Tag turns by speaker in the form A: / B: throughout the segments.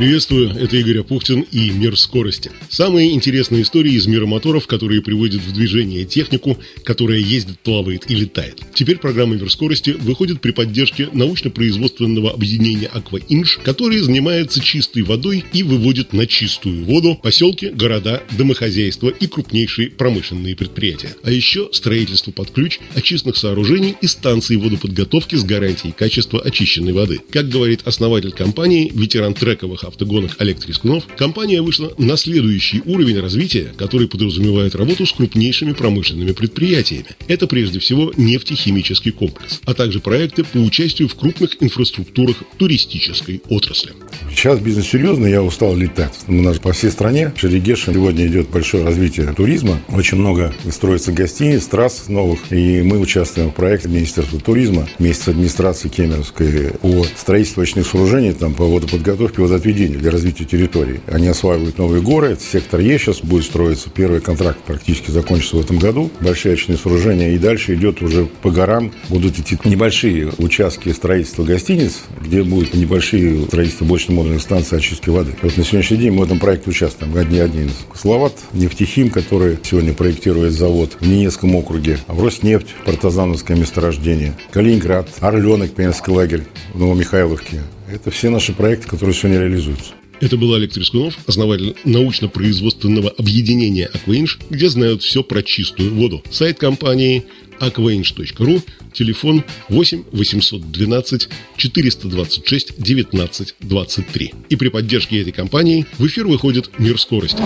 A: Приветствую, это Игорь Апухтин и «Мир скорости». Самые интересные истории из мира моторов, которые приводят в движение технику, которая ездит, плавает и летает. Теперь программа «Мир скорости» выходит при поддержке научно-производственного объединения «Акваинж», которое занимается чистой водой и выводит на чистую воду поселки, города, домохозяйства и крупнейшие промышленные предприятия. А еще строительство под ключ очистных сооружений и станций водоподготовки с гарантией качества очищенной воды. Как говорит основатель компании, ветеран трековых автогонок Олег Трескунов, компания вышла на следующий уровень развития, который подразумевает работу с крупнейшими промышленными предприятиями. Это прежде всего нефтехимический комплекс, а также проекты по участию в крупных инфраструктурах туристической отрасли.
B: Сейчас бизнес серьезный, я устал летать. У нас по всей стране, в Шерегеше сегодня идет большое развитие туризма. Очень много строится гостиниц, трасс новых. И мы участвуем в проекте Министерства туризма вместе с администрацией Кемеровской по строительству очных сооружений, там, по водоподготовке, водоотведению для развития территории. Они осваивают новые горы. Сектор Е сейчас будет строиться. Первый контракт практически закончится в этом году. Большие очные сооружения. И дальше идет уже по горам. Будут идти небольшие участки строительства гостиниц, где будут небольшие строительства больше-модульных станций очистки воды. Вот на сегодняшний день мы в этом проекте участвуем. Одни один из Словат, нефтехим, который сегодня проектирует завод в Ненецком округе, а Роснефть, партизановское месторождение, Калининград, Орленок, Пионерский лагерь в Новомихайловке, это все наши проекты, которые сегодня реализуются.
A: Это был Олег Трескунов, основатель научно-производственного объединения «Акваинж», где знают все про чистую воду. Сайт компании aquainge.ru, телефон 8 812 426 19 23. И при поддержке этой компании в эфир выходит «Мир скорости».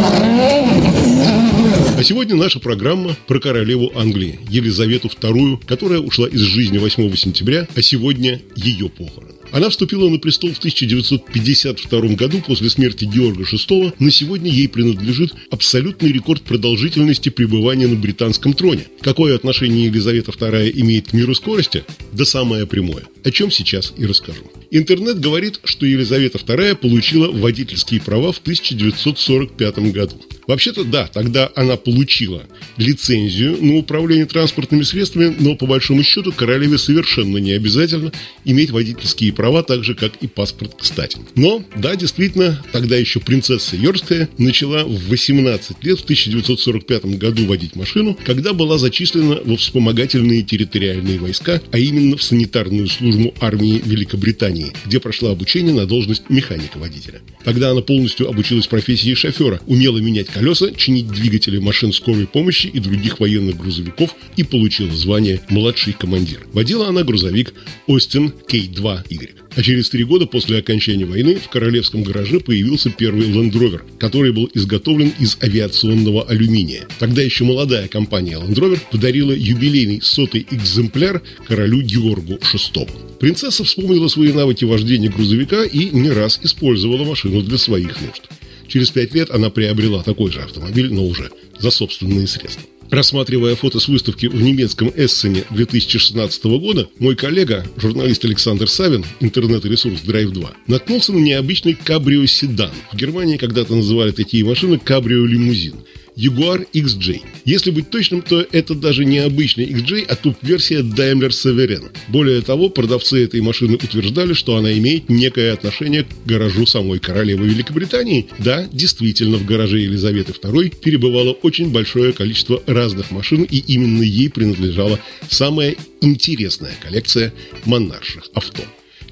A: А сегодня наша программа про королеву Англии, Елизавету II, которая ушла из жизни 8 сентября, а сегодня ее похорон. Она вступила на престол в 1952 году после смерти Георга VI. На сегодня ей принадлежит абсолютный рекорд продолжительности пребывания на британском троне. Какое отношение Елизавета II имеет к миру скорости? Да самое прямое. О чем сейчас и расскажу. Интернет говорит, что Елизавета II получила водительские права в 1945 году. Вообще-то, да, тогда она получила лицензию на управление транспортными средствами, но по большому счету королеве совершенно не обязательно иметь водительские права, так же, как и паспорт, кстати. Но, да, действительно, тогда еще принцесса Йорская начала в 18 лет в 1945 году водить машину, когда была зачислена во вспомогательные территориальные войска, а именно в санитарную службу армии Великобритании, где прошла обучение на должность механика-водителя. Тогда она полностью обучилась профессии шофера, умела менять колеса, чинить двигатели машин скорой помощи и других военных грузовиков и получила звание «младший командир». Водила она грузовик Остин К-2Y. А через три года после окончания войны в королевском гараже появился первый Land Rover, который был изготовлен из авиационного алюминия. Тогда еще молодая компания Land Rover подарила юбилейный сотый экземпляр королю Георгу VI. Принцесса вспомнила свои навыки вождения грузовика и не раз использовала машину для своих нужд. Через пять лет она приобрела такой же автомобиль, но уже за собственные средства. Рассматривая фото с выставки в немецком Эссене 2016 года, мой коллега, журналист Александр Савин, интернет-ресурс Drive 2, наткнулся на необычный кабрио-седан. В Германии когда-то называли такие машины кабрио-лимузин – Jaguar XJ. Если быть точным, то это даже не обычный XJ, а туп-версия Daimler Sovereign. Более того, продавцы этой машины утверждали, что она имеет некое отношение к гаражу самой королевы Великобритании. Да, действительно, в гараже Елизаветы II перебывало очень большое количество разных машин, и именно ей принадлежала самая интересная коллекция монарших авто.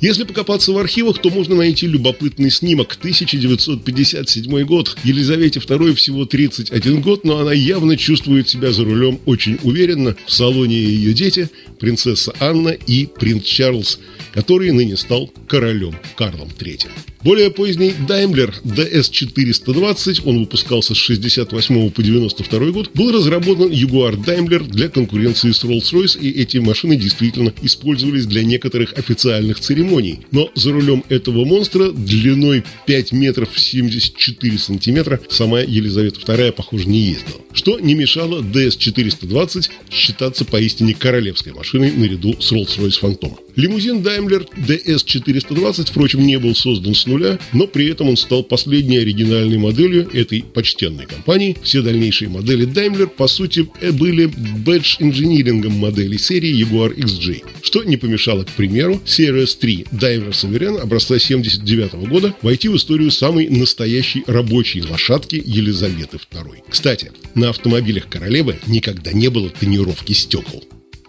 A: Если покопаться в архивах, то можно найти любопытный снимок. 1957 год. Елизавете II всего 31 год, но она явно чувствует себя за рулем очень уверенно. В салоне ее дети, принцесса Анна и принц Чарльз, который ныне стал королем Карлом III. Более поздний Daimler DS420, он выпускался с 68 по 92 год, был разработан Jaguar Daimler для конкуренции с Rolls-Royce, и эти машины действительно использовались для некоторых официальных церемоний церемоний. Но за рулем этого монстра длиной 5 метров 74 сантиметра сама Елизавета II, похоже, не ездила. Что не мешало DS-420 считаться поистине королевской машиной наряду с Rolls-Royce Phantom. Лимузин Daimler DS420, впрочем, не был создан с нуля, но при этом он стал последней оригинальной моделью этой почтенной компании. Все дальнейшие модели Daimler, по сути, э, были бэдж-инжинирингом моделей серии Jaguar XJ, что не помешало, к примеру, CRS-3 книги «Даймлер образца 79 года войти в историю самой настоящей рабочей лошадки Елизаветы II. Кстати, на автомобилях королевы никогда не было тонировки стекол.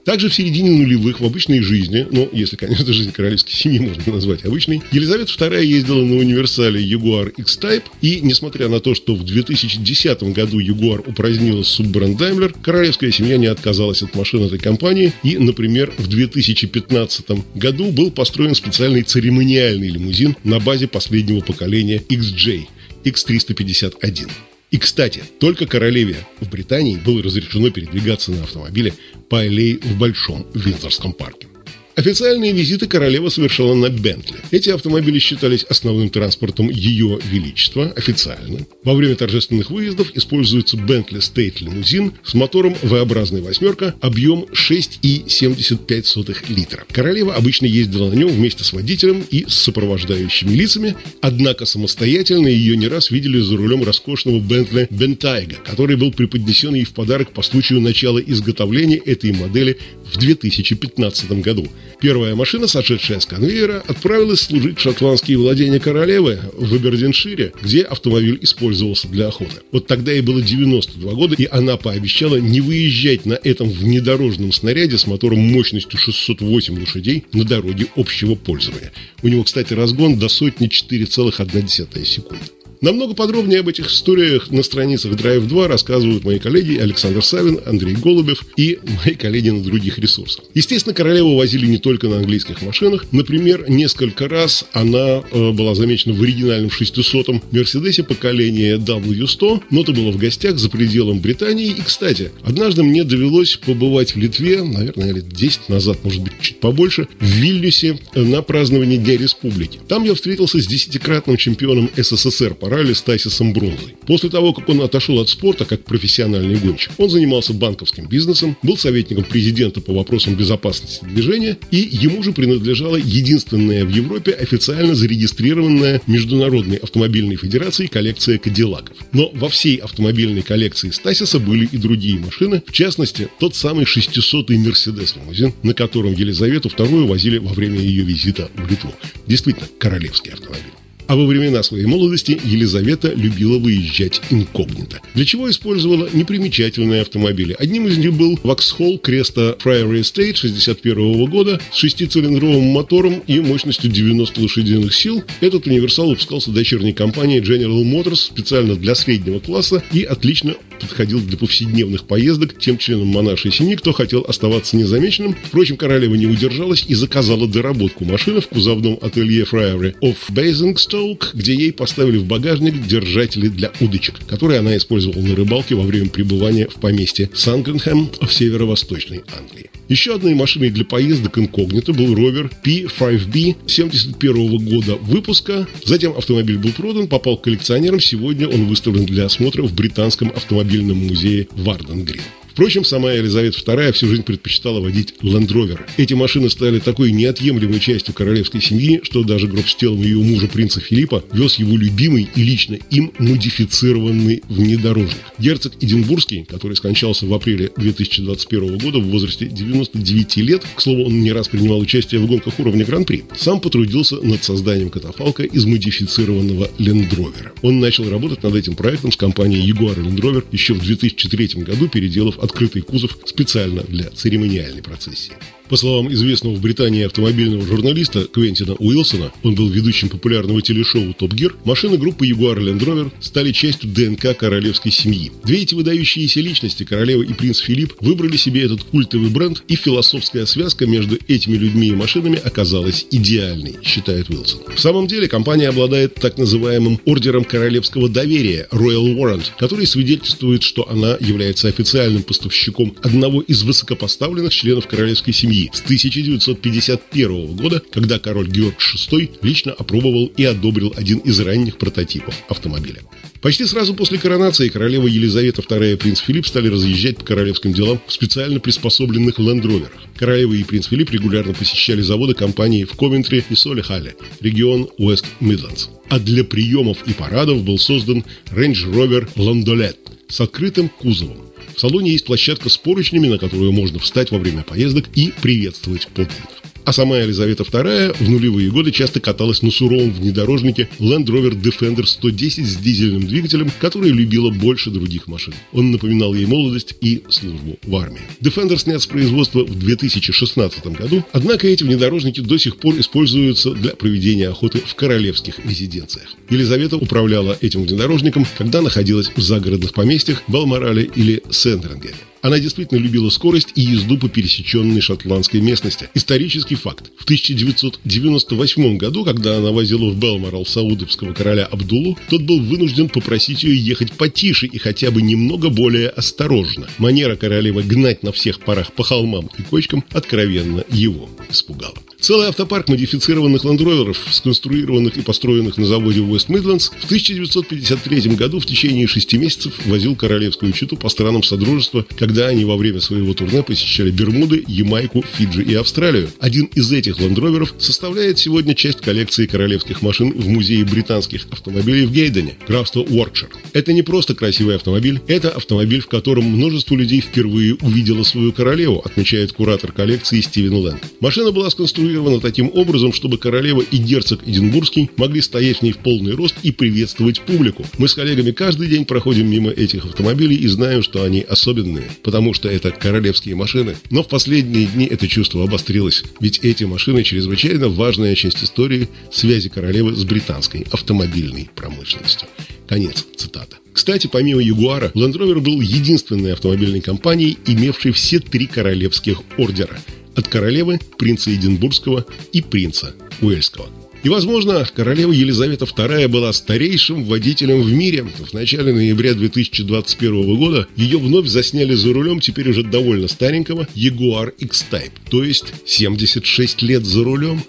A: Также в середине нулевых в обычной жизни, ну, если, конечно, жизнь королевской семьи можно назвать обычной, Елизавета II ездила на универсале Jaguar X-Type, и, несмотря на то, что в 2010 году Jaguar упразднила суббренд Daimler, королевская семья не отказалась от машин этой компании, и, например, в 2015 году был построен специальный церемониальный лимузин на базе последнего поколения XJ X351. И, кстати, только королеве в Британии было разрешено передвигаться на автомобиле по аллее в Большом Винзорском парке. Официальные визиты королева совершала на Бентли. Эти автомобили считались основным транспортом Ее Величества официально. Во время торжественных выездов используется Бентли Стейт лимузин с мотором V-образной восьмерка, объем 6,75 литра. Королева обычно ездила на нем вместе с водителем и с сопровождающими лицами, однако самостоятельно ее не раз видели за рулем роскошного Бентли Бентайга, который был преподнесен ей в подарок по случаю начала изготовления этой модели в 2015 году. Первая машина, сошедшая с конвейера, отправилась служить в шотландские владения королевы в Абердиншире, где автомобиль использовался для охоты. Вот тогда ей было 92 года, и она пообещала не выезжать на этом внедорожном снаряде с мотором мощностью 608 лошадей на дороге общего пользования. У него, кстати, разгон до сотни 4,1 секунды. Намного подробнее об этих историях на страницах Drive 2 рассказывают мои коллеги Александр Савин, Андрей Голубев и мои коллеги на других ресурсах. Естественно, королеву возили не только на английских машинах. Например, несколько раз она э, была замечена в оригинальном 600-м Мерседесе поколения W100, но это было в гостях за пределом Британии. И, кстати, однажды мне довелось побывать в Литве, наверное, лет 10 назад, может быть, чуть побольше, в Вильнюсе на праздновании Дня Республики. Там я встретился с десятикратным чемпионом СССР по ралли Стасисом Брунзой. После того, как он отошел от спорта как профессиональный гонщик, он занимался банковским бизнесом, был советником президента по вопросам безопасности движения, и ему же принадлежала единственная в Европе официально зарегистрированная Международной автомобильной федерацией коллекция кадиллаков. Но во всей автомобильной коллекции Стасиса были и другие машины, в частности, тот самый 600-й Мерседес-лимузин, на котором Елизавету II возили во время ее визита в Литву. Действительно, королевский автомобиль. А во времена своей молодости Елизавета любила выезжать инкогнито, для чего использовала непримечательные автомобили. Одним из них был Vauxhall Cresta Priory Estate 61 года с шестицилиндровым мотором и мощностью 90 лошадиных сил. Этот универсал выпускался дочерней компанией General Motors специально для среднего класса и отлично подходил для повседневных поездок тем членам монаршей семьи, кто хотел оставаться незамеченным. Впрочем, королева не удержалась и заказала доработку машины в кузовном ателье Friary of Basingstoke, где ей поставили в багажник держатели для удочек, которые она использовала на рыбалке во время пребывания в поместье Сангенхэм в северо-восточной Англии. Еще одной машиной для поездок инкогнито был ровер P5B 71 года выпуска. Затем автомобиль был продан, попал к коллекционерам. Сегодня он выставлен для осмотра в британском автомобильном музее Варден-Грин. Впрочем, сама Елизавета II всю жизнь предпочитала водить Rover. Эти машины стали такой неотъемлемой частью королевской семьи, что даже гроб с телом ее мужа принца Филиппа вез его любимый и лично им модифицированный внедорожник. Герцог Эдинбургский, который скончался в апреле 2021 года в возрасте 99 лет, к слову, он не раз принимал участие в гонках уровня Гран-при, сам потрудился над созданием катафалка из модифицированного Rover. Он начал работать над этим проектом с компанией Jaguar Land Rover еще в 2003 году, переделав открытый кузов специально для церемониальной процессии. По словам известного в Британии автомобильного журналиста Квентина Уилсона, он был ведущим популярного телешоу «Топ Гир», машины группы Jaguar Land Rover стали частью ДНК королевской семьи. Две эти выдающиеся личности, королева и принц Филипп, выбрали себе этот культовый бренд, и философская связка между этими людьми и машинами оказалась идеальной, считает Уилсон. В самом деле, компания обладает так называемым ордером королевского доверия Royal Warrant, который свидетельствует, что она является официальным поставщиком одного из высокопоставленных членов королевской семьи России с 1951 года, когда король Георг VI лично опробовал и одобрил один из ранних прототипов автомобиля. Почти сразу после коронации королева Елизавета II и принц Филипп стали разъезжать по королевским делам в специально приспособленных лендроверах. Королева и принц Филипп регулярно посещали заводы компании в Ковентри и Солихале, регион Уэст Мидландс. А для приемов и парадов был создан Range Rover Landaulet с открытым кузовом. В салоне есть площадка с поручнями, на которую можно встать во время поездок и приветствовать подданных. А сама Елизавета II в нулевые годы часто каталась на суровом внедорожнике Land Rover Defender 110 с дизельным двигателем, который любила больше других машин. Он напоминал ей молодость и службу в армии. Defender снят с производства в 2016 году, однако эти внедорожники до сих пор используются для проведения охоты в королевских резиденциях. Елизавета управляла этим внедорожником, когда находилась в загородных поместьях Балморале или Сендрингере. Она действительно любила скорость и езду по пересеченной шотландской местности. Исторический факт. В 1998 году, когда она возила в Белморал саудовского короля Абдулу, тот был вынужден попросить ее ехать потише и хотя бы немного более осторожно. Манера королевы гнать на всех парах по холмам и кочкам откровенно его испугала. Целый автопарк модифицированных ландроверов, сконструированных и построенных на заводе West Midlands, в 1953 году в течение шести месяцев возил королевскую читу по странам Содружества, когда они во время своего турне посещали Бермуды, Ямайку, Фиджи и Австралию. Один из этих ландроверов составляет сегодня часть коллекции королевских машин в музее британских автомобилей в Гейдене, графство Уоркшир. Это не просто красивый автомобиль, это автомобиль, в котором множество людей впервые увидело свою королеву, отмечает куратор коллекции Стивен Лэнг. Машина была сконструирована сконструировано таким образом, чтобы королева и герцог Эдинбургский могли стоять в ней в полный рост и приветствовать публику. Мы с коллегами каждый день проходим мимо этих автомобилей и знаем, что они особенные, потому что это королевские машины. Но в последние дни это чувство обострилось, ведь эти машины чрезвычайно важная часть истории связи королевы с британской автомобильной промышленностью. Конец цитаты. Кстати, помимо Ягуара, Land Rover был единственной автомобильной компанией, имевшей все три королевских ордера – от королевы, принца Эдинбургского и принца Уэльского. И, возможно, королева Елизавета II была старейшим водителем в мире. В начале ноября 2021 года ее вновь засняли за рулем теперь уже довольно старенького Jaguar X-Type, то есть 76 лет за рулем.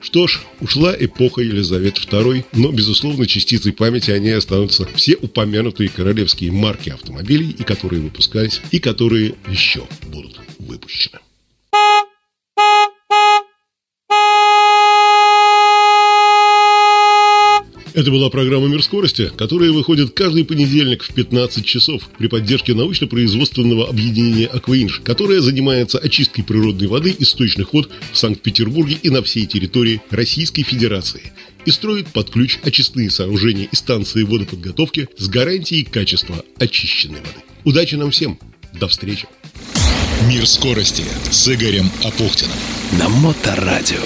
A: Что ж, ушла эпоха Елизаветы II, но, безусловно, частицей памяти о ней останутся все упомянутые королевские марки автомобилей, и которые выпускались, и которые еще будут выпущены. Это была программа «Мир скорости», которая выходит каждый понедельник в 15 часов при поддержке научно-производственного объединения «Акваинж», которое занимается очисткой природной воды из сточных вод в Санкт-Петербурге и на всей территории Российской Федерации и строит под ключ очистные сооружения и станции водоподготовки с гарантией качества очищенной воды. Удачи нам всем! До встречи!
C: «Мир скорости» с Игорем Апухтиным.
D: На Моторадио.